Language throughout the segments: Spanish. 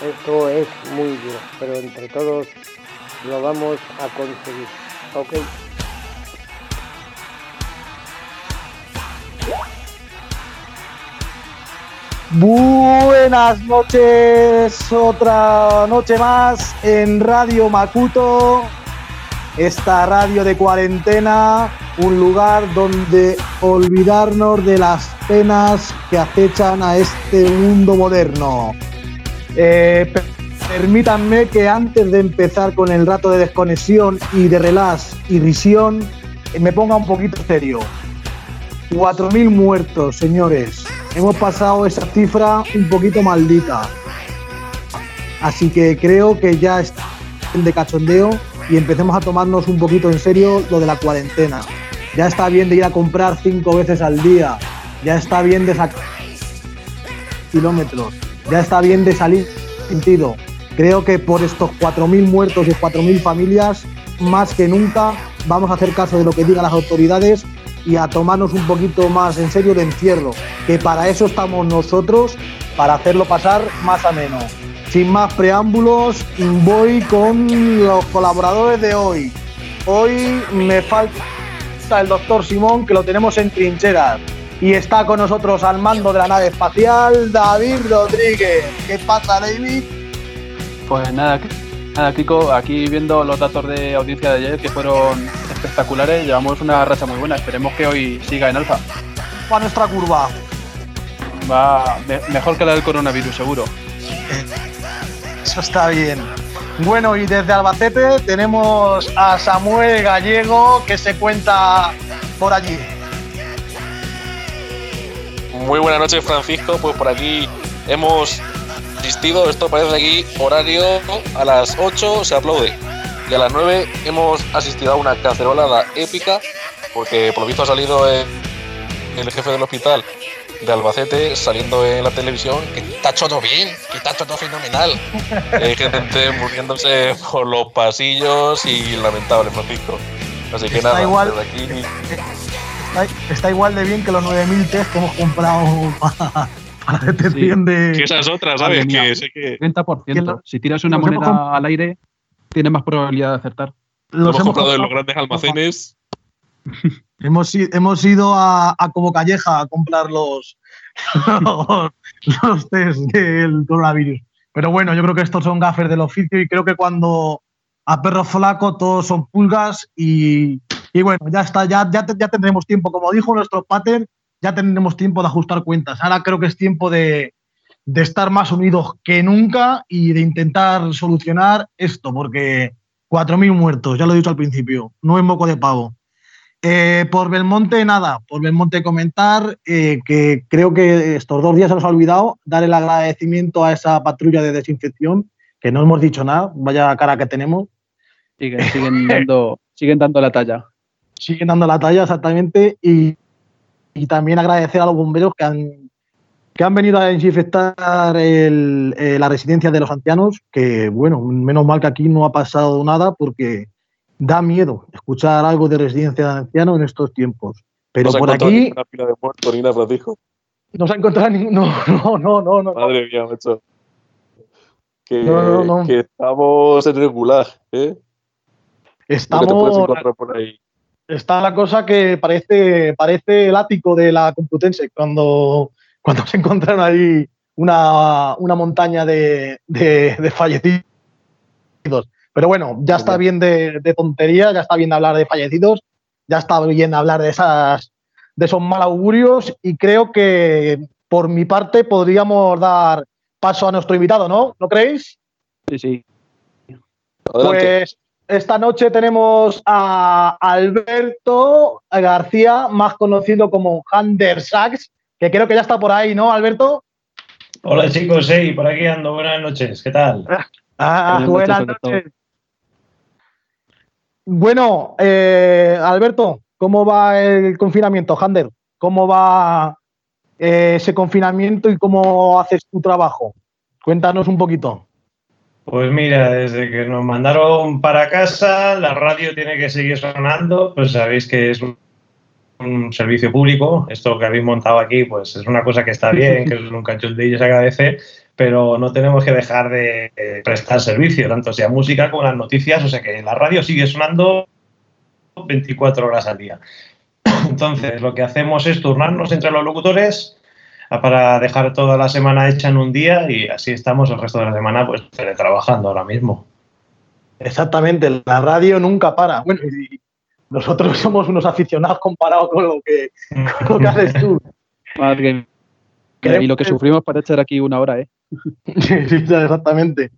Esto es muy duro, pero entre todos lo vamos a conseguir. ¿Ok? Buenas noches, otra noche más en Radio Makuto, esta radio de cuarentena, un lugar donde olvidarnos de las penas que acechan a este mundo moderno. Eh, permítanme que antes de empezar con el rato de desconexión y de relax y risión, eh, me ponga un poquito serio. 4.000 muertos, señores. Hemos pasado esa cifra un poquito maldita. Así que creo que ya es de cachondeo y empecemos a tomarnos un poquito en serio lo de la cuarentena. Ya está bien de ir a comprar cinco veces al día. Ya está bien de sacar kilómetros ya está bien de salir sentido. Creo que por estos 4.000 muertos y 4.000 familias, más que nunca, vamos a hacer caso de lo que digan las autoridades y a tomarnos un poquito más en serio de encierro, que para eso estamos nosotros, para hacerlo pasar más a menos. Sin más preámbulos, voy con los colaboradores de hoy. Hoy me falta el doctor Simón, que lo tenemos en trincheras. Y está con nosotros al mando de la nave espacial David Rodríguez. ¿Qué pasa, David? Pues nada, nada, Kiko, aquí viendo los datos de audiencia de ayer que fueron espectaculares, llevamos una racha muy buena. Esperemos que hoy siga en alfa. Va nuestra curva. Va mejor que la del coronavirus, seguro. Eso está bien. Bueno, y desde Albacete tenemos a Samuel Gallego que se cuenta por allí. Muy buenas noches, Francisco. Pues por aquí hemos asistido, esto parece aquí horario, a las 8 se aplaude. Y a las 9 hemos asistido a una cacerolada épica, porque por lo visto ha salido el, jefe del hospital de Albacete saliendo en la televisión, que está todo bien, que está todo fenomenal. Hay gente muriéndose por los pasillos y lamentable, Francisco. Así que nada, igual, desde aquí está, igual de bien que los 9.000 test que hemos comprado para, para detección de. Que esas otras, ¿sabes? Que sé que. 30%. si tiras una moneda al aire, tienes más probabilidad de acertar. Los hemos, comprado en los grandes almacenes. hemos, hemos ido a, a Como Calleja a comprar los, los, los test del coronavirus. Pero bueno, yo creo que estos son gafes del oficio y creo que cuando a perro flaco todos son pulgas y, y bueno, ya está, ya, ya, ya tendremos tiempo. Como dijo nuestro pater, ya tendremos tiempo de ajustar cuentas. Ahora creo que es tiempo de, de estar más unidos que nunca y de intentar solucionar esto, porque 4.000 muertos, ya lo he dicho al principio, no es moco de pavo. Eh, por Belmonte, nada, por Belmonte comentar eh, que creo que estos dos días se nos ha olvidado dar el agradecimiento a esa patrulla de desinfección, que no hemos dicho nada, vaya cara que tenemos. Siguen, siguen, dando, siguen dando la talla. Siguen dando la talla, exactamente, y, y también agradecer a los bomberos que han, que han venido a desinfectar el, eh, la residencia de los ancianos, que bueno, menos mal que aquí no ha pasado nada porque da miedo escuchar algo de residencia de ancianos en estos tiempos. Pero por aquí Una pila de muertos ni nada, Francisco. no se ha encontrado ningún... No, no, no, no. no. Madre mía, macho. Que, No, no, no. que estamos en regular, ¿eh? Te Estamos... encontrar por ahí. Está la cosa que parece, parece el ático de la Complutense, cuando, cuando se encontraron ahí una, una montaña de, de- de fallecidos. Pero bueno, ya está bien de, de tontería, ya está bien de hablar de fallecidos, ya está bien de hablar de, esas, de esos mal augurios y creo que por mi parte podríamos dar paso a nuestro invitado, ¿no? ¿No creéis? Sí, sí. Adelante. Pues esta noche tenemos a Alberto García, más conocido como Hunter Sachs, que creo que ya está por ahí, ¿no, Alberto? Hola chicos, sí, por aquí ando. Buenas noches, ¿qué tal? Ah, Buenas buenas noches, noches. Bueno, eh, Alberto, ¿cómo va el confinamiento, Hander? ¿Cómo va eh, ese confinamiento y cómo haces tu trabajo? Cuéntanos un poquito. Pues mira, desde que nos mandaron para casa, la radio tiene que seguir sonando, pues sabéis que es un servicio público, esto que habéis montado aquí, pues es una cosa que está bien, que es un cachondillo y se agradece, pero no tenemos que dejar de prestar servicio, tanto sea música como las noticias, o sea que la radio sigue sonando 24 horas al día. Entonces, lo que hacemos es turnarnos entre los locutores para dejar toda la semana hecha en un día y así estamos el resto de la semana pues teletrabajando ahora mismo. Exactamente, la radio nunca para. Bueno, y nosotros somos unos aficionados comparados con lo que, con lo que haces tú. Madre mía. Y lo que sufrimos para echar aquí una hora, ¿eh? Exactamente.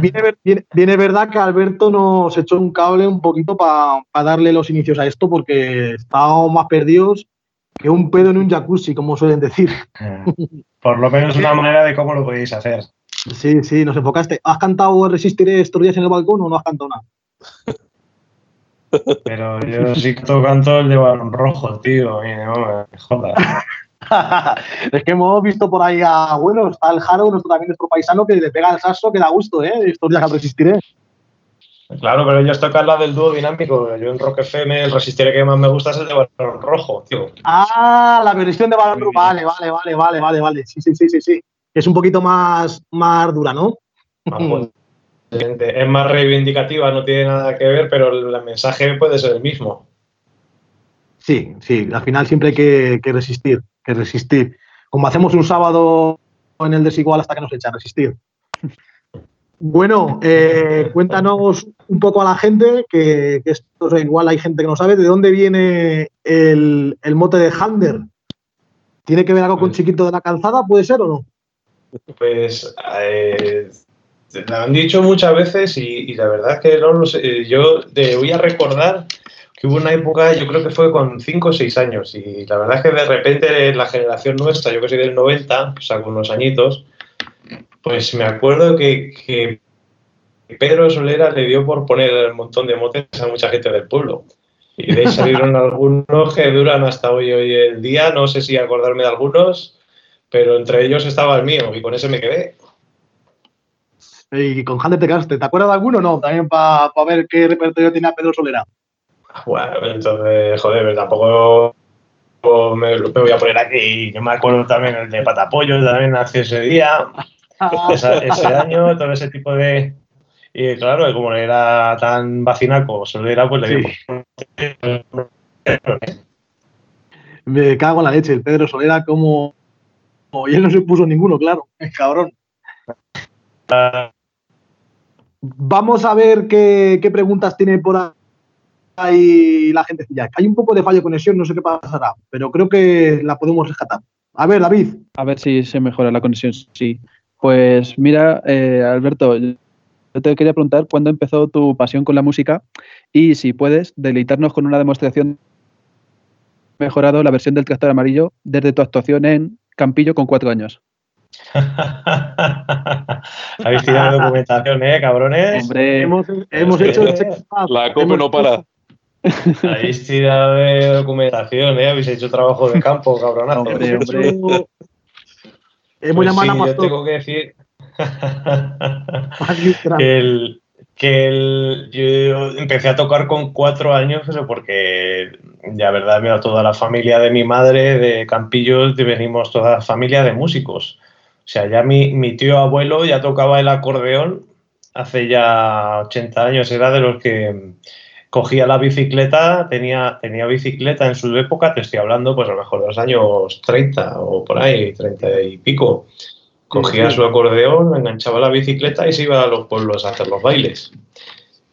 Viene, viene- viene verdad que Alberto nos echó un cable un poquito para darle los inicios a esto porque estábamos más perdidos que un pedo en un jacuzzi, como suelen decir. Eh, Por lo menos una manera de cómo lo podéis hacer. Sí, sí, nos enfocaste. ¿Has cantado Resistiré estos días en el balcón o no has cantado nada? Pero yo sí que canto el de balón rojo, tío. y no me jodas. es que hemos visto por ahí a, bueno, está el Jaro, nuestro, también nuestro paisano, que le pega el saso, que da gusto, ¿eh? Estos días al Resistiré. Claro, pero ellos tocan la del dúo dinámico. Yo en Rock FM el resistiré que más me gusta es el de balón rojo, tío. Ah, la versión de balón Sí. Vale, vale, vale, vale, vale, vale. Sí, sí, sí, sí, sí. Es un poquito más, más dura, ¿no? Más potente. Es más reivindicativa, no tiene nada que ver, pero el mensaje puede ser el mismo. Sí, sí, al final siempre hay que, que resistir, que resistir. Como hacemos un sábado en el desigual hasta que nos echa, resistir. Bueno, eh, cuéntanos un poco a la gente, que, que esto es igual hay gente que no sabe, ¿de dónde viene el, el mote de Hander? ¿Tiene que ver algo con Pues- Chiquito de la Calzada? ¿Puede ser o no? Pues eh, lo han dicho muchas veces y, y la verdad es que no lo sé. Yo te voy a recordar que hubo una época, yo creo que fue con 5 o 6 años, y la verdad es que de repente la generación nuestra, yo que soy del 90, o sea, con unos añitos, pues me acuerdo que, que Pedro Solera le dio por poner un montón de motes a mucha gente del pueblo. Y de ahí salieron algunos que duran hasta hoy, hoy el día, no sé si acordarme de algunos, pero entre ellos estaba el mío y con ese me quedé. Y con Hander te quedaste. ¿Te acuerdas de alguno o no? También para ver qué repertorio tenía Pedro Solera. Bueno, entonces, joder, pero tampoco me, me voy a poner aquí. Yo me acuerdo también el de Patapollo, también hace ese día, esa- ese año, todo ese tipo de. Y claro, como era tan vacinaco, solo era, pues le Sí. Me cago en la leche, el Pedro Solera, como. Y él no se puso ninguno, claro. Cabrón. Vamos a ver qué, preguntas tiene por ahí la gente. Hay un poco de fallo de conexión, no sé qué pasará, pero creo que la podemos rescatar. A ver, David. A ver si se mejora la conexión. Sí. Pues mira, eh, Alberto, yo te quería preguntar cuándo empezó tu pasión con la música y si puedes deleitarnos con una demostración mejorado la versión del tractor amarillo desde tu actuación en Campillo con cuatro años. Habéis tirado documentación, ¿eh, cabrones? Hombre, Hemos, hemos hecho el. La COPE no para. Habéis tirado de documentación, ¿eh? Habéis hecho trabajo de campo, cabronazo. Hombre, Hemos hombre. Hemos Pues llamado sí, a yo Pastor. tengo que decir que el, que el, yo empecé a tocar con cuatro años, pero porque ya verdad, mira, toda la familia de mi madre de Campillos venimos toda la familia de músicos. O sea, ya mi, mi tío abuelo ya tocaba el acordeón hace ya 80 años, era de los que cogía la bicicleta, tenía, tenía bicicleta en su época, te estoy hablando pues a lo mejor de los años 30 o por ahí, 30 y pico. Cogía sí. su acordeón, enganchaba la bicicleta y se iba a los pueblos a hacer los bailes.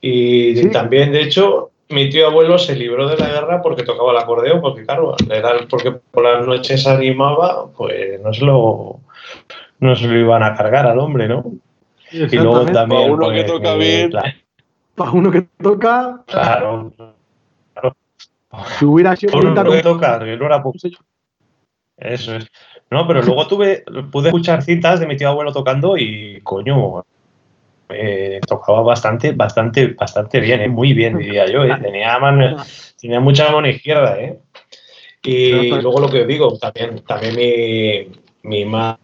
Y Sí. también, de hecho, mi tío abuelo se libró de la guerra porque tocaba el acordeón, porque claro, era porque por las noches animaba, pues no se lo, no se lo iban a cargar al hombre, ¿no? Y luego también. Pa' uno que pues, toca eh, bien. Claro, Para uno que toca, claro. si hubiera sido ahorita uno que toca, que no era poco. Eso es. No, pero luego tuve, pude escuchar cintas de mi tío abuelo tocando y, coño, eh, tocaba bastante, bastante, bastante bien, ¿eh? muy bien, diría yo. ¿eh? Tenía, mano, tenía mucha mano izquierda. ¿eh? Y luego lo que os digo, también, también mi, mi madre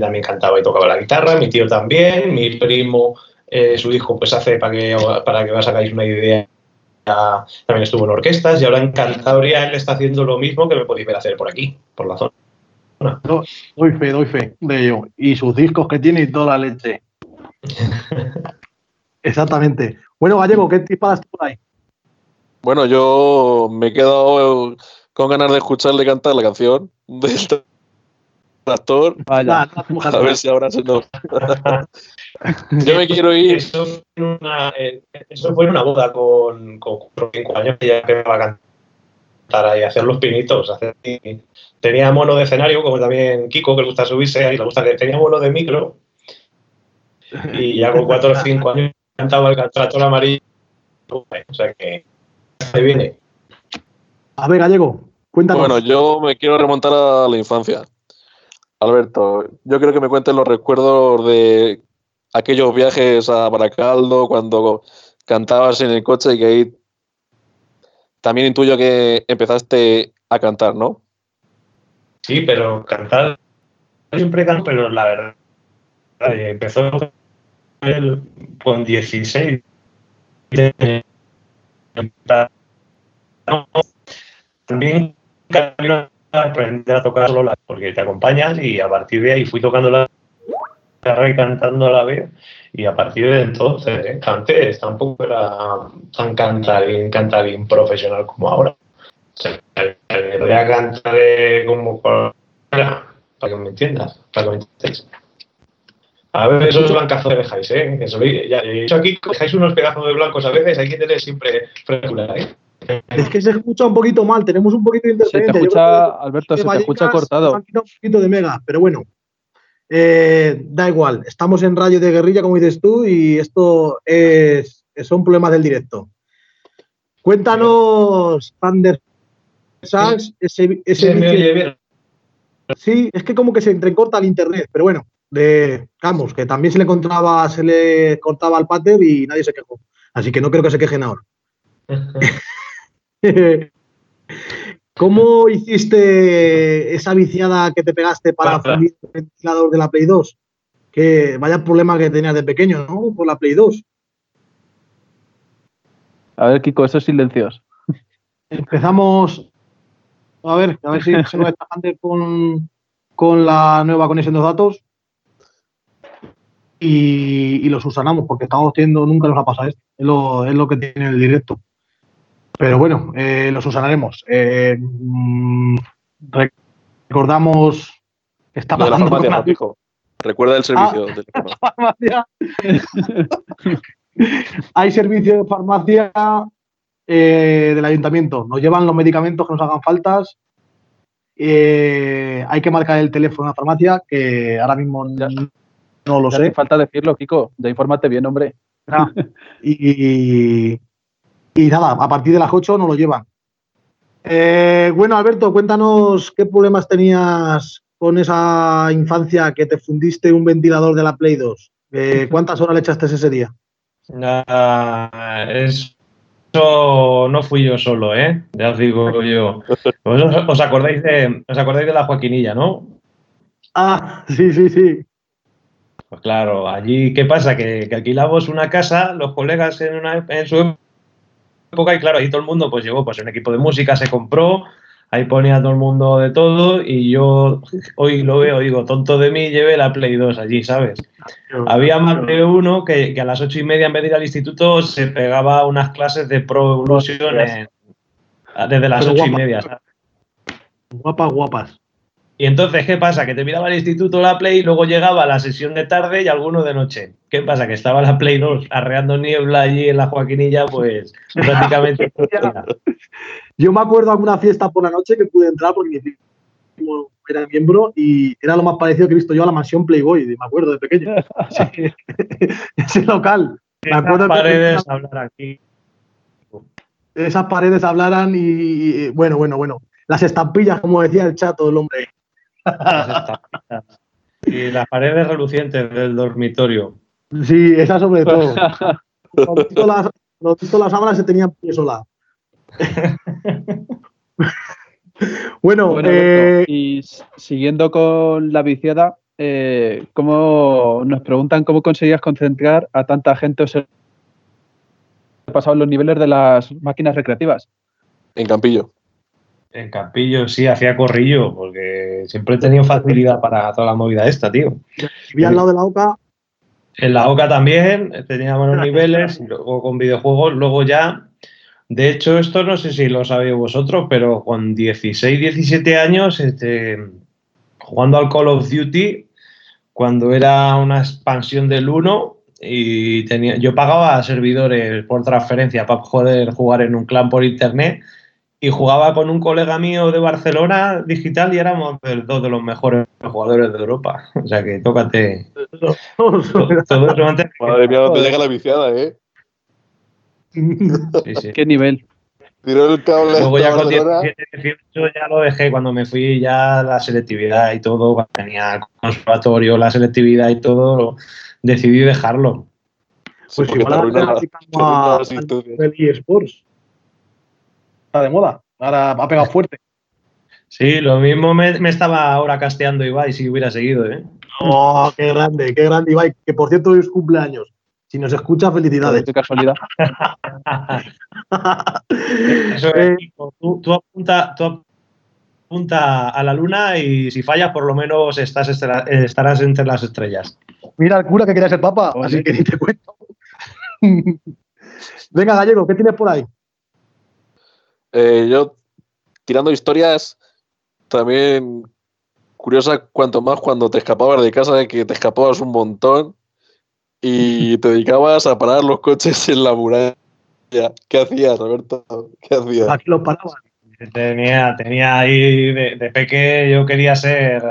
también cantaba y tocaba la guitarra, mi tío también, mi primo, eh, su hijo, pues hace, para que, para que os hagáis una idea, también estuvo en orquestas y ahora en Cantabria él está haciendo lo mismo que me podéis ver hacer por aquí, por la zona. doy fe, doy fe de ello. Y sus discos que tiene y toda la leche. Exactamente. Bueno, Gallego, ¿qué tipadas por ahí? Bueno, yo me he quedado con ganas de escucharle cantar la canción del tractor. Vaya. A ver si ahora se nos. yo me quiero ir. Eso fue en una, eh, eso fue en una boda con, con 5 años que ya que va a cantar ahí, hacer los pinitos. Hacer, tenía mono de escenario, como también Kiko, que le gusta subirse, ahí le gusta que tenía mono de micro. Y ya con 4 o 5 años cantaba el tractor amarillo. O sea que se viene. A ver, Gallego, cuéntanos. Bueno, yo me quiero remontar a la infancia. Alberto, yo quiero que me cuentes los recuerdos de aquellos viajes a Baracaldo cuando cantabas en el coche y que ahí también intuyo que empezaste a cantar, ¿no? Sí, pero cantar siempre canto, pero la verdad eh, empezó con 16 también aprender a tocar solo porque te acompañas y a partir de ahí fui tocando la guitarra y cantando a la vez y a partir de entonces ¿eh? antes tampoco era tan cantarín, cantarín profesional como ahora. O sea, voy a cantar como para que me entiendas, para que me. A ver, esos blancazos que dejáis, ¿eh? Que soy, ya, he dicho aquí, dejáis unos pedazos de blancos a veces, hay que tener siempre frescura, ¿eh? Es que se escucha un poquito mal, tenemos un poquito de interferencia. Se te escucha, Alberto, se te escucha cortado. Un poquito de mega, pero bueno, eh, da igual. Estamos en radio de guerrilla, como dices tú, y esto es, son problemas del directo. Cuéntanos, Thunder Sachs, ese, ese me Sí, es que como que se entrecorta el internet, pero bueno, de, vamos, que también se le encontraba, se le cortaba al pater y nadie se quejó. Así que no creo que se quejen ahora. ¿Cómo hiciste esa viciada que te pegaste para fundir el ventilador de la Play 2? Que vaya problema que tenías de pequeño, ¿no? Por la Play 2. A ver, Kiko, esos silencios. Empezamos. A ver, a ver si se nos está con, con la nueva conexión de datos. Y, y, los usanamos, porque estamos teniendo, nunca nos ha pasado esto. Es lo, es lo que tiene el directo. Pero bueno, eh, los usaremos. Eh, mm, recordamos que está Lo de la farmacia. Recuerda el servicio. del teléfono. farmacia. Hay servicio de farmacia eh, del ayuntamiento. Nos llevan los medicamentos que nos hagan faltas. Eh, hay que marcar el teléfono a la farmacia, que ahora mismo Ya. no lo Ya sé. falta decirlo, Kiko. Ya infórmate bien, hombre. Ah, y, y nada, a partir de las 8 nos lo llevan. Eh, bueno, Alberto, cuéntanos qué problemas tenías con esa infancia que te fundiste un ventilador de la Play 2. Eh, ¿Cuántas horas le echaste ese día? Nah, eso no fui yo solo, ¿eh? Ya os digo yo. ¿Os, os acordáis de, os acordáis de la Joaquinilla, no? Ah, sí, sí, sí. Pues claro, allí, ¿qué pasa? Que, que alquilamos una casa, los colegas en, una, en su época, y claro, ahí todo el mundo pues llevó pues, un equipo de música, se compró, ahí ponía todo el mundo de todo, y yo hoy lo veo, digo, tonto de mí, llevé la Play 2 allí, ¿sabes? Había más de uno que, que a las ocho y media, en vez de ir al instituto, se pegaba unas clases de Pro Evolution desde las Pero ocho y media, ¿sabes? Guapas, guapas. Y entonces, ¿qué pasa? Que te miraba al instituto la Play y luego llegaba la sesión de tarde y alguno de noche. ¿Qué pasa? Que estaba la Play 2 arreando niebla allí en la Joaquinilla, pues prácticamente. el. Yo me acuerdo alguna fiesta por la noche que pude entrar porque era miembro y era lo más parecido que he visto yo a la mansión Playboy, me acuerdo de pequeño. Sí. Ese local. Me acuerdo Esas que paredes hablar aquí. esas paredes hablaran y, y- bueno, bueno, bueno. Las estampillas, como decía el chato, el hombre. Las. Y las paredes relucientes del dormitorio. Sí, esa sobre todo. Los las, las sábanas se tenían pie sola. bueno, eh, y siguiendo con la viciada, eh, ¿cómo nos preguntan cómo conseguías concentrar a tanta gente o se pasado los niveles de las máquinas recreativas? En Campillo. En Campillo sí, hacía corrillo, porque siempre he tenido facilidad para toda la movida esta, tío. ¿Vivía al lado de la OCA? En la OCA también, tenía buenos niveles, luego con videojuegos, luego ya de hecho, esto no sé si lo sabéis vosotros, pero con 16, 17 años, este, jugando al Call of Duty, cuando era una expansión del 1, y tenía, yo pagaba servidores por transferencia para poder jugar en un clan por internet y jugaba con un colega mío de Barcelona digital y éramos dos de los mejores jugadores de Europa. O sea que tócate. todo, eso antes. Madre mía, dónde llega la viciada, ¿eh? ¿Qué nivel? Tiró el cable. Luego ya con 17, 18 ya lo dejé cuando me fui ya la selectividad y todo, cuando tenía conservatorio, la selectividad y todo, decidí dejarlo. Pues sí, igual a, eSports. Está de moda, ahora ha pegado fuerte. Sí, lo mismo me, me, estaba ahora casteando Ibai si hubiera seguido, ¿eh? Oh, qué grande, qué grande Ibai, que por cierto hoy es cumpleaños. Si nos escucha, felicidades. Qué casualidad. Eso es, eh, tú, tú, apunta, tú apunta a la luna y si fallas, por lo menos estás, estarás entre las estrellas. Mira el cura que quería ser papa, así que ni te cuento. Venga, Gallego, ¿qué tienes por ahí? Eh, yo, tirando historias, también curiosa cuanto más cuando te escapabas de casa, que te escapabas un montón y te dedicabas a parar los coches en la muralla. ¿Qué hacías, Roberto? ¿Qué hacías? Aquí los paraban. Tenía, tenía ahí de, de peque, yo quería ser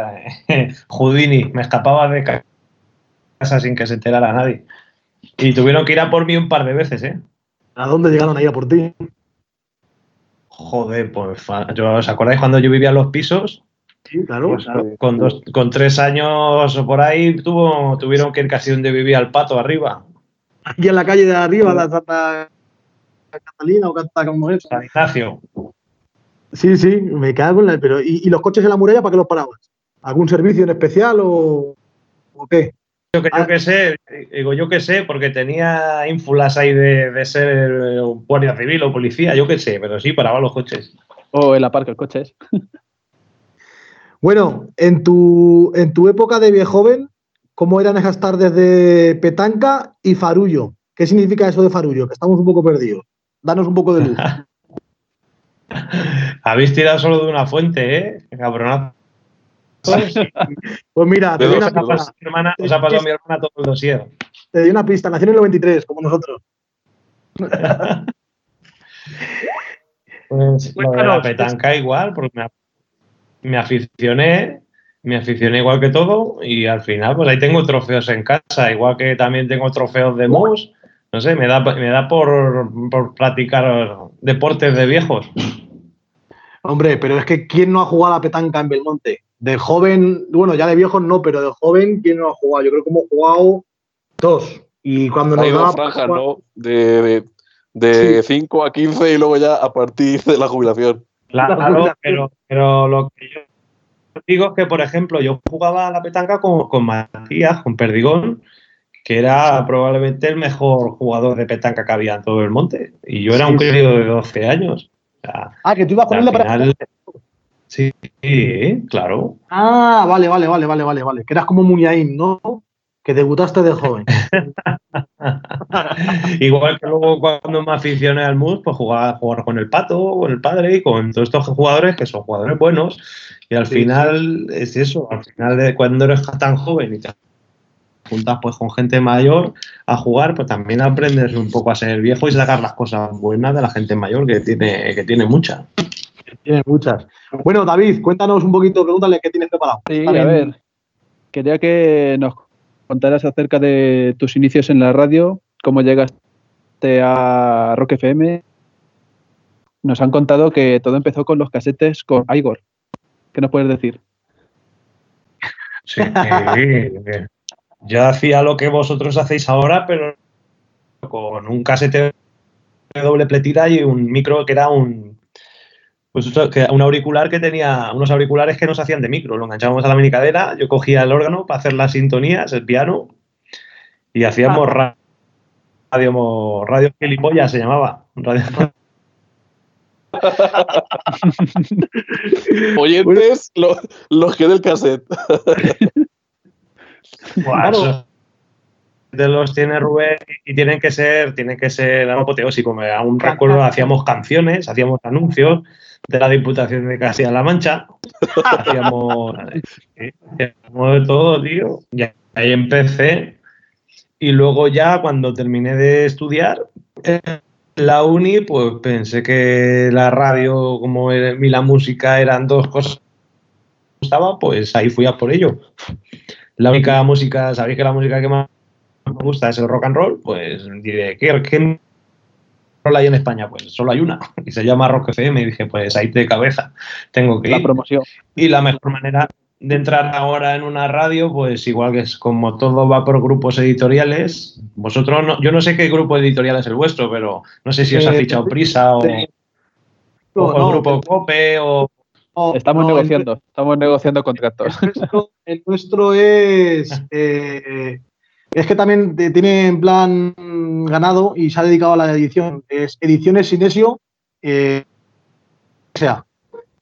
eh, Houdini, me escapaba de casa sin que se enterara nadie. Y tuvieron que ir a por mí un par de veces, ¿eh? ¿A dónde llegaron a ir a por ti? Joder, pues, ¿os acordáis cuando yo vivía en los pisos? Sí, claro. Pues, con, dos, con tres años o por ahí tuvo, tuvieron que ir casi donde vivía el pato arriba. Aquí en la calle de arriba, la Santa Catalina o Canta como es. San Ignacio. Sí, sí, me cago en la. Pero, ¿y, los coches en la muralla para qué los parabas? ¿Algún servicio en especial o, o qué? Yo que, yo ah. que sé, digo yo que sé, porque tenía ínfulas ahí de, de ser guardia civil o policía, yo que sé, pero sí paraba los coches. O en la parque, el coches. Bueno, en tu, en tu época de viejo joven, ¿cómo eran esas tardes de petanca y farullo? ¿Qué significa eso de farullo? Que estamos un poco perdidos. Danos un poco de luz. Habéis tirado solo de una fuente, ¿eh? Cabronazo. Pues mira, te doy una pista. os ha pasado a mi hermana todo el dossier. Te doy una pista. Nació en el 93, como nosotros. pues la petanca igual, porque me me aficioné, me aficioné igual que todo y al final pues ahí tengo trofeos en casa, igual que también tengo trofeos de mus. No sé, me da, me da por, por practicar deportes de viejos. Hombre, pero es que ¿quién no ha jugado a la petanca en Belmonte? De joven, bueno, ya de viejos no, pero de joven, ¿quién no ha jugado? Yo creo que hemos jugado dos. Y cuando nos daba. franja, ¿no? De 5 a 15 y luego ya a partir de la jubilación. Claro, pero, pero lo que yo digo es que, por ejemplo, yo jugaba a la petanca con, con Matías, con Perdigón, que era probablemente el mejor jugador de petanca que había en todo el monte. Y yo era un crío de 12 años. ah, que tú ibas con él para. Sí, claro. Ah, vale, vale, vale, vale, vale, vale. Que eras como Muniain, ¿no? Que debutaste de joven. Igual que luego cuando me aficioné al MUS, pues jugaba, jugar con el Pato, con el padre y con todos estos jugadores que son jugadores buenos. Y al final es eso, al final de cuando eres tan joven y te juntas pues con gente mayor a jugar, pues también aprendes un poco a ser viejo y sacar las cosas buenas de la gente mayor que tiene, que tiene muchas. Tiene muchas. Bueno, David, cuéntanos un poquito, pregúntale qué tienes preparado. Sí, a ver. Quería que nos contarás acerca de tus inicios en la radio, cómo llegaste a Rock FM. Nos han contado que todo empezó con los casetes con Igor. ¿Qué nos puedes decir? Sí, yo hacía lo que vosotros hacéis ahora, pero con un casete de doble pletita y un micro que era un, pues un auricular que tenía unos auriculares que nos hacían de micro. Lo enganchábamos a la minicadera, yo cogía el órgano para hacer las sintonías, el piano, y hacíamos ah. radio, radio gilipollas, se llamaba. Radio... Oyentes, los que del cassette. Claro. De los tiene Rubén y tienen que ser, tienen que ser apoteósicos. Aún recuerdo, hacíamos canciones, hacíamos anuncios de la Diputación de Castilla-La Mancha. hacíamos, de todo, tío. Y ahí empecé. Y luego ya cuando terminé de estudiar, la uni, pues pensé que la radio como y la música eran dos cosas que me gustaba, pues ahí fui a por ello la única música, sabéis que la música que más me gusta es el rock and roll, pues diré, ¿qué, qué roll hay en España? Pues solo hay una, y se llama Rock FM, y dije, pues ahí de cabeza, tengo que la promoción. Y la mejor manera de entrar ahora en una radio, pues igual que es como todo va por grupos editoriales, vosotros, no, yo no sé qué grupo editorial es el vuestro, pero no sé si os ha eh, fichado Prisa o, o el grupo Cope o estamos negociando, estamos negociando contratos. El nuestro, es. Eh, es que también tiene en plan ganado y se ha dedicado a la edición. Es Ediciones Sinesio. Eh, o sea,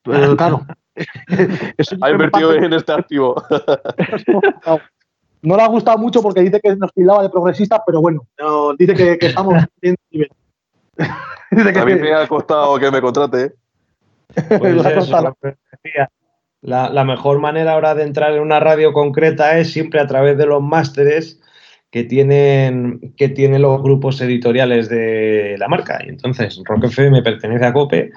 claro. ha invertido en este activo. no le ha gustado mucho porque dice que nos pillaba de progresista, pero bueno, dice que, estamos bien. a mí me ha costado que me contrate. Pues la, mejor manera ahora de entrar en una radio concreta es siempre a través de los másteres que tienen, que tienen los grupos editoriales de la marca. Y entonces, Rock FM pertenece a COPE,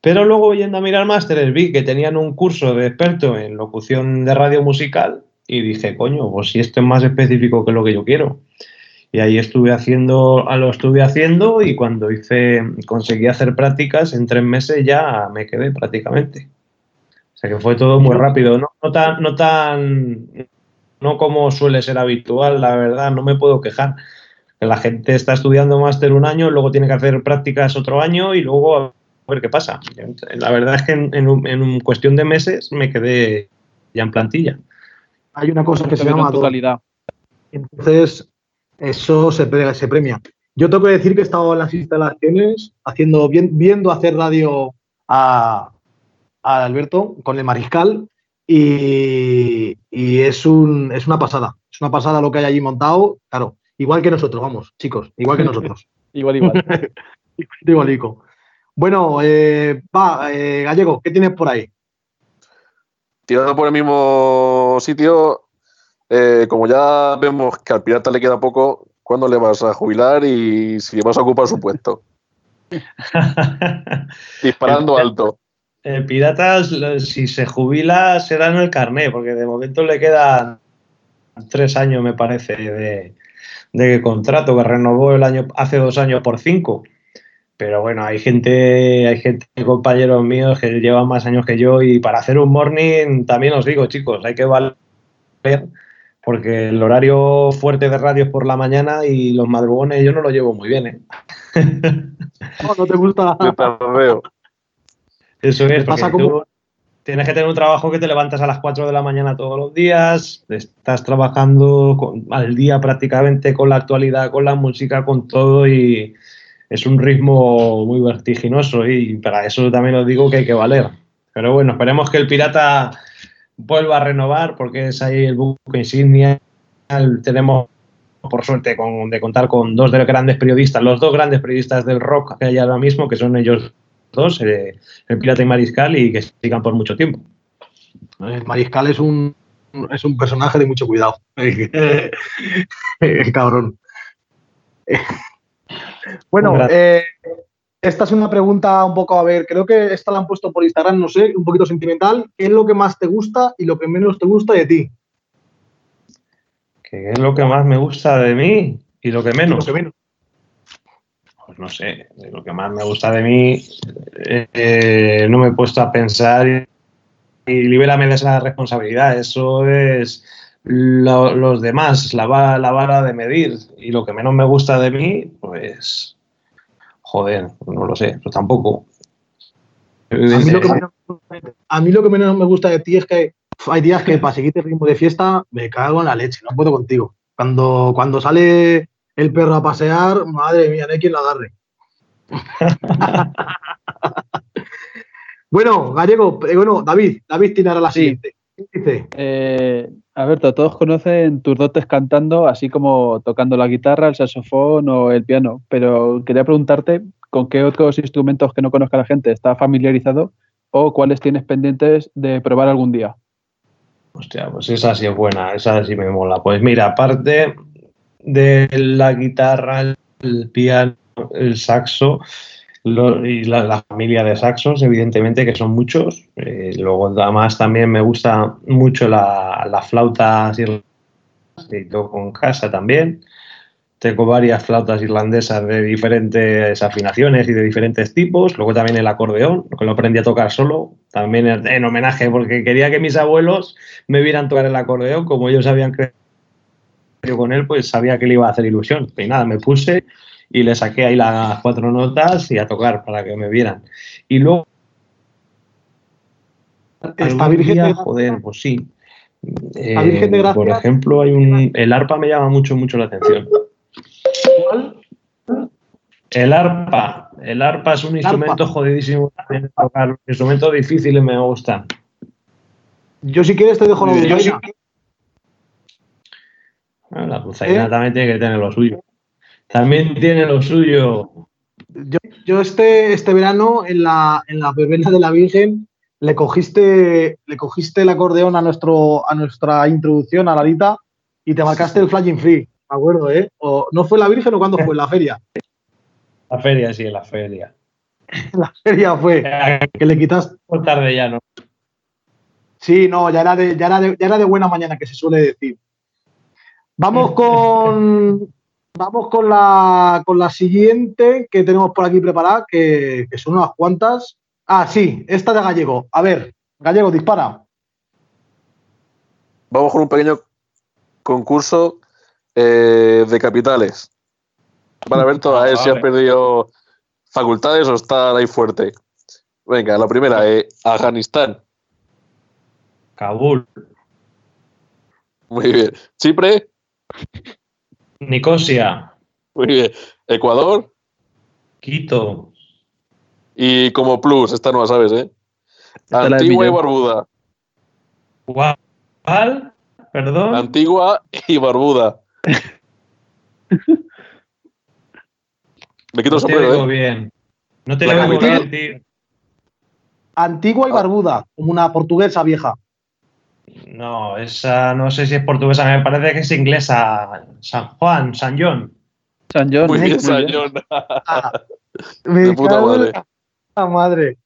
pero luego yendo a mirar másteres vi que tenían un curso de experto en locución de radio musical y dije, coño, pues si esto es más específico que lo que yo quiero. Y ahí estuve haciendo, lo estuve haciendo y cuando hice, conseguí hacer prácticas, en tres meses ya me quedé prácticamente. O sea que fue todo muy rápido, no, no tan, no tan, no como suele ser habitual, la verdad, no me puedo quejar. La gente está estudiando máster un año, luego tiene que hacer prácticas otro año y luego a ver qué pasa. La verdad es que en, en, cuestión de meses me quedé ya en plantilla. Hay una cosa que se llama totalidad. Entonces, eso se, se premia. Yo tengo que decir que he estado en las instalaciones haciendo, viendo hacer radio a, Alberto con el Mariscal y, es, un, es una pasada. Es una pasada lo que hay allí montado. Claro, igual que nosotros, vamos, chicos, igual que nosotros. igual, igual. igual, Bueno, eh, va, eh, Gallego, ¿qué tienes por ahí? Tirando por el mismo sitio, eh, como ya vemos que al pirata le queda poco, ¿cuándo le vas a jubilar y si vas a ocupar su puesto? Disparando alto. El pirata, si se jubila, será en el carné, porque de momento le quedan tres años, me parece, de, de contrato que renovó el año hace dos años por cinco. Pero bueno, hay gente, hay gente, compañeros míos que llevan más años que yo y para hacer un morning también os digo, chicos, hay que valer porque el horario fuerte de radio es por la mañana y los madrugones yo no lo llevo muy bien. ¿eh? no, no te gusta. veo. Eso es, pasa como... tienes que tener un trabajo que te levantas a las 4 de la mañana todos los días, estás trabajando al día prácticamente con la actualidad, con la música, con todo y es un ritmo muy vertiginoso y para eso también os digo que hay que valer. Pero bueno, esperemos que el pirata vuelva a renovar porque es ahí el buque insignia. Tenemos, por suerte, con, de contar con dos de los grandes periodistas, los dos grandes periodistas del rock que hay ahora mismo, que son ellos dos, eh, el Pirata y Mariscal, y que sigan por mucho tiempo. El Mariscal es un, es un personaje de mucho cuidado. Cabrón. bueno, eh, esta es una pregunta un poco, a ver, creo que esta la han puesto por Instagram, no sé, un poquito sentimental. ¿Qué es lo que más te gusta y lo que menos te gusta de ti? ¿Qué es lo que más me gusta de mí y lo que menos? Pues no sé, lo que más me gusta de mí, eh, no me he puesto a pensar y, y libérame de esa responsabilidad. Eso es los demás, la vara, la vara de medir. Y lo que menos me gusta de mí, pues. Joder, no lo sé, pues tampoco. A mí, lo que menos, a mí lo que menos me gusta de ti es que hay días que para seguirte el ritmo de fiesta me cago en la leche, no puedo contigo. Cuando, cuando sale el perro a pasear, madre mía, no hay quien la agarre. bueno, Gallego, eh, bueno, David, David tiene ahora la siguiente. ¿Qué dice? Eh, Alberto, todos conocen tus dotes cantando, así como tocando la guitarra, el saxofón o el piano, pero quería preguntarte con qué otros instrumentos que no conozca la gente está familiarizado o cuáles tienes pendientes de probar algún día. Hostia, pues esa sí es buena, esa sí me mola. Pues mira, aparte de la guitarra, el piano, el saxo y la, familia de saxos, evidentemente, que son muchos. Eh, luego, además, también me gusta mucho la, la flauta que toco en casa también. Tengo varias flautas irlandesas de diferentes afinaciones y de diferentes tipos. Luego también el acordeón, que lo aprendí a tocar solo, también en homenaje, porque quería que mis abuelos me vieran tocar el acordeón, como ellos habían con él, pues sabía que le iba a hacer ilusión. Y nada, me puse y le saqué ahí las cuatro notas y a tocar para que me vieran. Y luego... Esta Virgen de Joder, pues sí. Eh, por ejemplo, hay un, el arpa me llama mucho, mucho la atención. ¿Cuál? El arpa. El arpa es un instrumento jodidísimo también tocar. Instrumentos difíciles me gustan. Yo si quieres te dejo la dulzaina. la dulzaina ¿Eh? también tiene que tener lo suyo. También tiene lo suyo. Yo, este, este verano en la, en la verbena de la Virgen le cogiste, le cogiste el acordeón a, nuestro, a nuestra introducción a la Lita y te marcaste el flying free acuerdo, ¿eh? O, ¿No fue la Virgen o cuándo fue? ¿La feria? La feria, sí, la feria. la feria fue. Que le quitas. tarde ya, ¿no? Sí, no, ya era, de, ya, era de, ya era de buena mañana, que se suele decir. Vamos con. Vamos con la, con la siguiente que tenemos por aquí preparada, que, que son unas cuantas. Ah, sí, esta de Gallego. A ver, Gallego, dispara. Vamos con un pequeño concurso eh, de capitales. Para ver toda, ah, si ha perdido facultades o está ahí fuerte. Venga, la primera, eh, Afganistán. Kabul. Muy bien. Chipre. Nicosia. Muy bien. Ecuador. Quito. Y como plus, esta no la sabes, ¿eh? Antigua y Barbuda. ¿Cuál? Perdón. Antigua y Barbuda. Me quito el sombrero, ¿eh? bien. No te lo bien, tío. Antigua y barbuda, como una portuguesa vieja. No, esa no sé si es portuguesa, me parece que es inglesa. San Juan, San John. San John. Muy bien, San John. de puta madre. madre.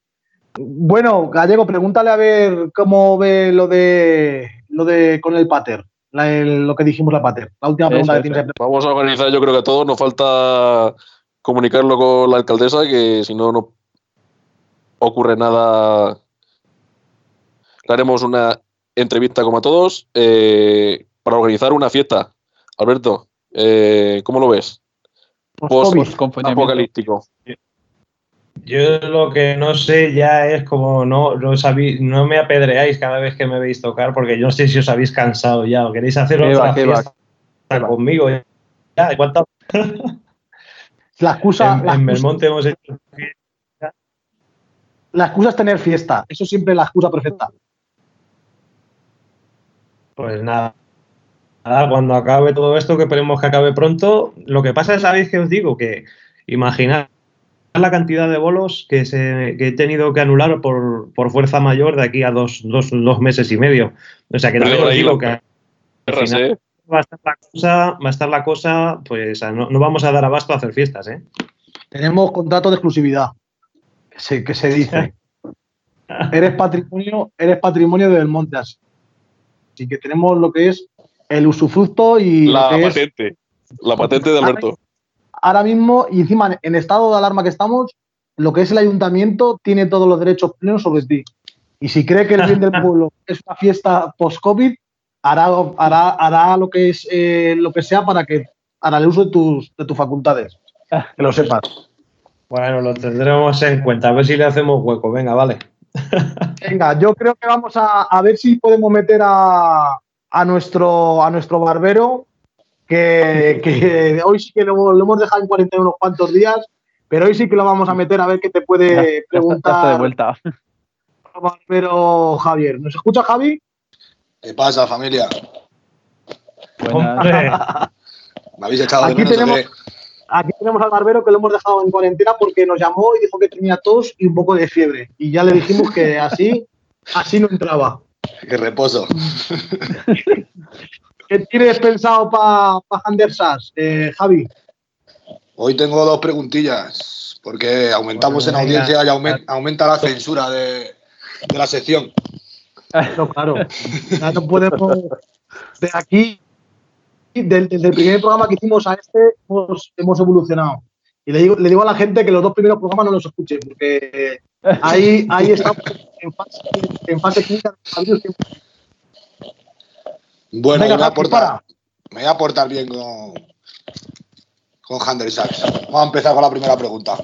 Bueno, Gallego, pregúntale a ver cómo ve lo de lo de con el pater lo que dijimos la Pater. La última pregunta que tienes. Vamos a organizar, yo creo que a todos nos falta comunicarlo con la alcaldesa, que si no, no ocurre nada. Le haremos una entrevista como a todos eh, para organizar una fiesta. Alberto, eh, ¿cómo lo ves? Post-apocalíptico. Yo lo que no sé ya es como no, no, no me apedreáis cada vez que me veis tocar, porque yo no sé si os habéis cansado ya o queréis hacer otra fiesta conmigo. Ya, ¿cuánto? La excusa. En, Belmonte hemos hecho. La excusa es tener fiesta. Eso siempre es la excusa perfecta. Pues nada. Nada, cuando acabe todo esto, que esperemos que acabe pronto. Lo que pasa es, ¿sabéis que os digo? Que imaginad la cantidad de bolos que, se, he tenido que anular por, fuerza mayor de aquí a dos, meses y medio. O sea que también os digo que va a estar la cosa, va a estar la cosa, pues no, vamos a dar abasto a hacer fiestas, ¿eh? Tenemos contrato de exclusividad, que se, que se dice. eres patrimonio, eres patrimonio de Belmonte, así que tenemos lo que es el usufructo y la patente, la patente de Alberto ahora mismo, y encima en estado de alarma que estamos, lo que es el ayuntamiento tiene todos los derechos plenos sobre ti. Y si cree que el bien del pueblo es una fiesta post-COVID, hará, hará, hará lo que es eh, lo que sea para que hará el uso de tus, de tus facultades. Que lo sepas. Bueno, lo tendremos en cuenta. A ver si le hacemos hueco. Venga, vale. Venga, yo creo que vamos a, a ver si podemos meter a, a nuestro, a nuestro barbero, que, que hoy sí que lo, lo hemos dejado en cuarentena unos cuantos días, pero hoy sí que lo vamos a meter a ver qué te puede ya está- ya está de preguntar vuelta. el barbero Javier. ¿Nos escucha Javi? ¿Qué pasa, familia? Buenas. ¿Me habéis echado de Aquí menos o tenemos- qué? Aquí tenemos al barbero que lo hemos dejado en cuarentena porque nos llamó y dijo que tenía tos y un poco de fiebre. Y ya le dijimos que así, así no entraba. Que reposo. ¿Qué tienes pensado para pa Handersas, eh, Javi? Hoy tengo dos preguntillas, porque aumentamos Bueno, en audiencia y aumen- aumenta la censura de, de la sección. Claro. Ya no podemos. De aquí, del- desde el primer programa que hicimos a este, hemos, hemos evolucionado. Y le digo, le digo a la gente que los dos primeros programas no los escuchen, porque ahí, ahí estamos en fase, en fase clínica. Bueno, Venga, me, voy a Javi, portar, para. me voy a portar bien con, con Hander Sachs. Vamos a empezar con la primera pregunta.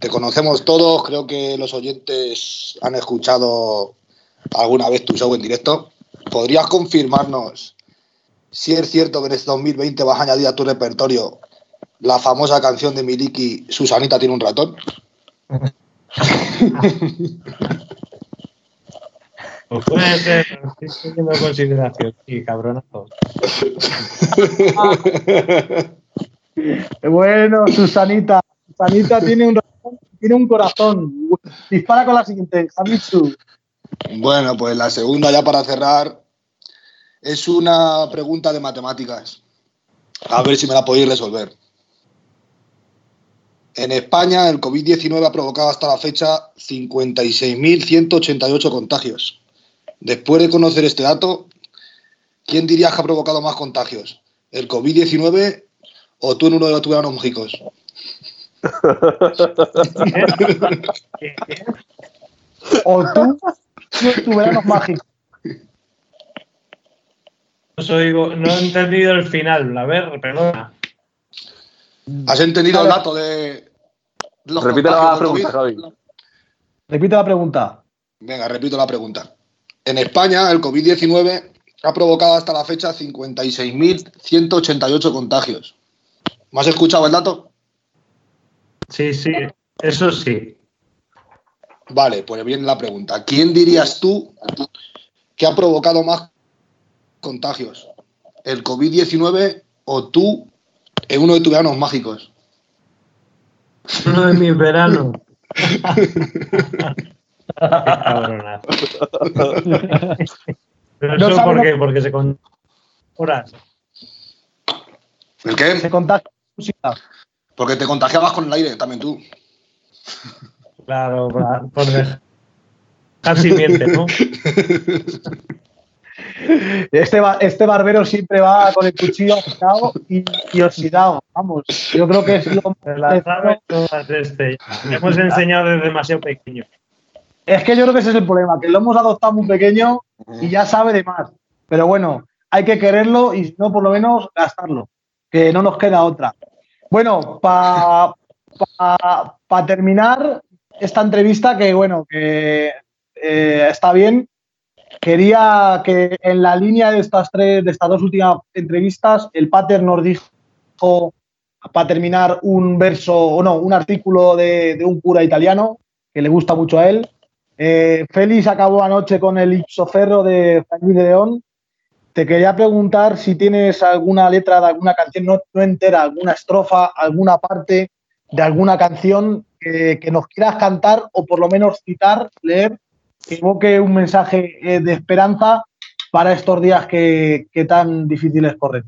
Te conocemos todos, creo que los oyentes han escuchado alguna vez tu show en directo. ¿Podrías confirmarnos si es cierto que en este 2020 vas a añadir a tu repertorio la famosa canción de Miliki, Susanita tiene un ratón? pues puede ser. Estoy teniendo en consideración. Sí, cabronazo. Bueno, Susanita. Susanita tiene un, tiene un corazón. Dispara con la siguiente, Javichu. Bueno, pues la segunda ya para cerrar es una pregunta de matemáticas. A ver si me la podéis resolver. En España el COVID-19 ha provocado hasta la fecha 56.188 contagios. Después de conocer este dato, ¿quién dirías que ha provocado más contagios? ¿El COVID-19 o tú en uno de los tuveranos mágicos? O tú, tu verano mágico. No, soy- no he entendido el final. A ver, perdona. ¿Has entendido el dato de los Repite la pregunta, COVID? Javi. Repite la pregunta. Venga, repito la pregunta. En España, el COVID-19 ha provocado hasta la fecha 56.188 contagios. ¿Me has escuchado el dato? Sí, sí, eso sí. Vale, pues viene la pregunta. ¿Quién dirías tú que ha provocado más contagios? ¿El COVID-19 o tú en uno de tus veranos mágicos? Uno de mis veranos. Pero No eso por lo- qué, porque se con horas. ¿El qué? Se contagia música. Porque te contagiabas con el aire, también tú. Claro, por, por dejar simiente, ¿no? Este, este barbero siempre va con el cuchillo afilado y, y oxidado. Vamos, yo creo que es lo todas este. Hemos enseñado desde demasiado pequeño. Es que yo creo que ese es el problema, que lo hemos adoptado muy pequeño y ya sabe de más. Pero bueno, hay que quererlo y no, por lo menos gastarlo, que no nos queda otra. Bueno, para terminar esta entrevista, que bueno, que eh, está bien, quería que en la línea de estas tres, de estas dos últimas entrevistas, el Pater nos dijo para terminar un verso, o no, un artículo de, un cura italiano que le gusta mucho a él. Eh, Félix acabó anoche con el Ipsoferro de Frank de León. Te quería preguntar si tienes alguna letra de alguna canción, no, no entera, alguna estrofa, alguna parte de alguna canción que, que nos quieras cantar o por lo menos citar, leer, que evoque un mensaje eh, de esperanza para estos días que, que tan difíciles corren.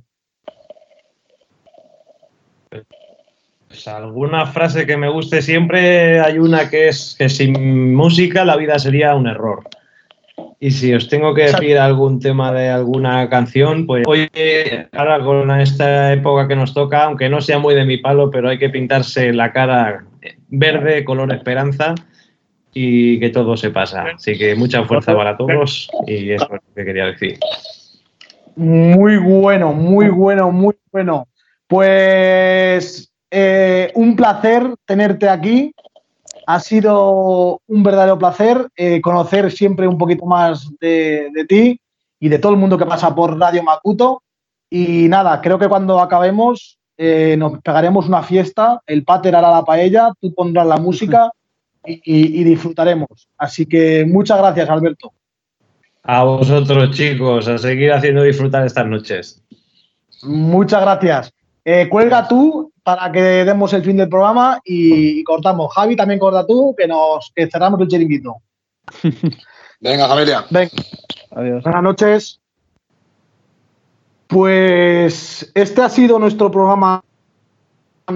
Pues alguna frase que me guste siempre hay una que es que sin música la vida sería un error. Y si os tengo que decir algún tema de alguna canción, pues hoy, ahora con esta época que nos toca, aunque no sea muy de mi palo, pero hay que pintarse la cara verde, color esperanza. Y que todo se pasa. Así que mucha fuerza para todos y eso es lo que quería decir. Muy bueno, muy bueno, muy bueno. Pues eh, un placer tenerte aquí. Ha sido un verdadero placer eh, conocer siempre un poquito más de, de ti y de todo el mundo que pasa por Radio Macuto. Y nada, creo que cuando acabemos eh, nos pegaremos una fiesta, el pater hará la paella, tú pondrás la música y, y- y disfrutaremos. Así que muchas gracias, Alberto. A vosotros, chicos, a seguir haciendo disfrutar estas noches. Muchas gracias. Eh, cuelga tú para que demos el fin del programa y, y cortamos. Javi, también corta tú, que nos que cerramos el chiringuito. Venga, familia. Venga. Adiós. Buenas noches. Pues este ha sido nuestro programa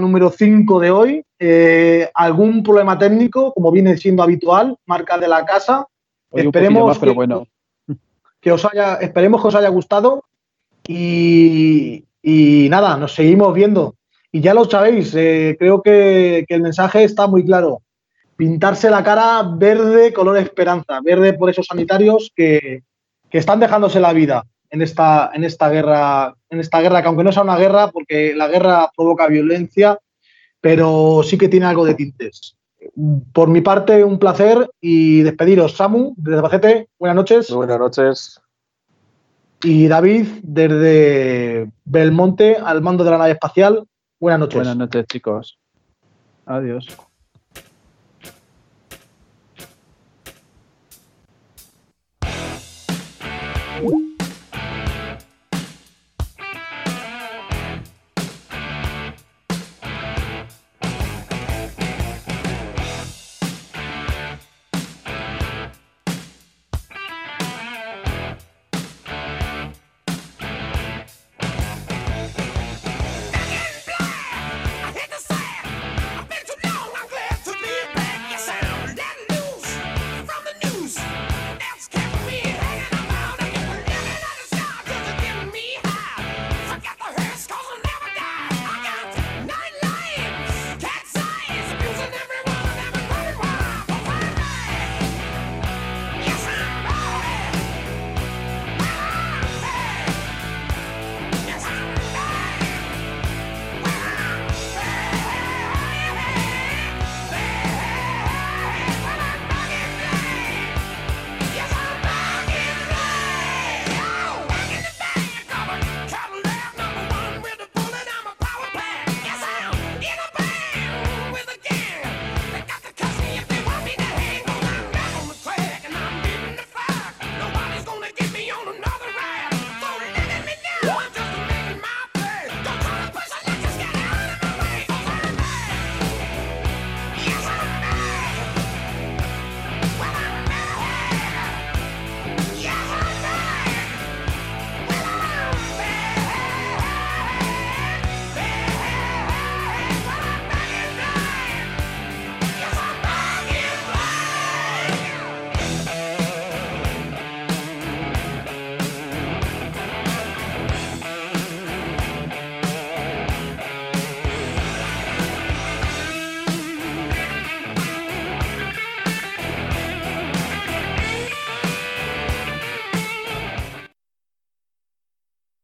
número 5 de hoy. Eh, algún problema técnico, como viene siendo habitual, marca de la casa. Hoy Esperemos más, pero que- bueno. que os haya, esperemos que os haya gustado y, y nada, nos seguimos viendo. Y ya lo sabéis, eh, creo que, que el mensaje está muy claro. Pintarse la cara verde, color esperanza, verde por esos sanitarios que, que están dejándose la vida en esta, en esta guerra, en esta guerra, que aunque no sea una guerra, porque la guerra provoca violencia, pero sí que tiene algo de tintes. Por mi parte, un placer y despediros. Samu, desde Bacete, buenas noches. Muy buenas noches. Y David, desde Belmonte, al mando de la nave espacial, buenas noches. Buenas noches, chicos. Adiós.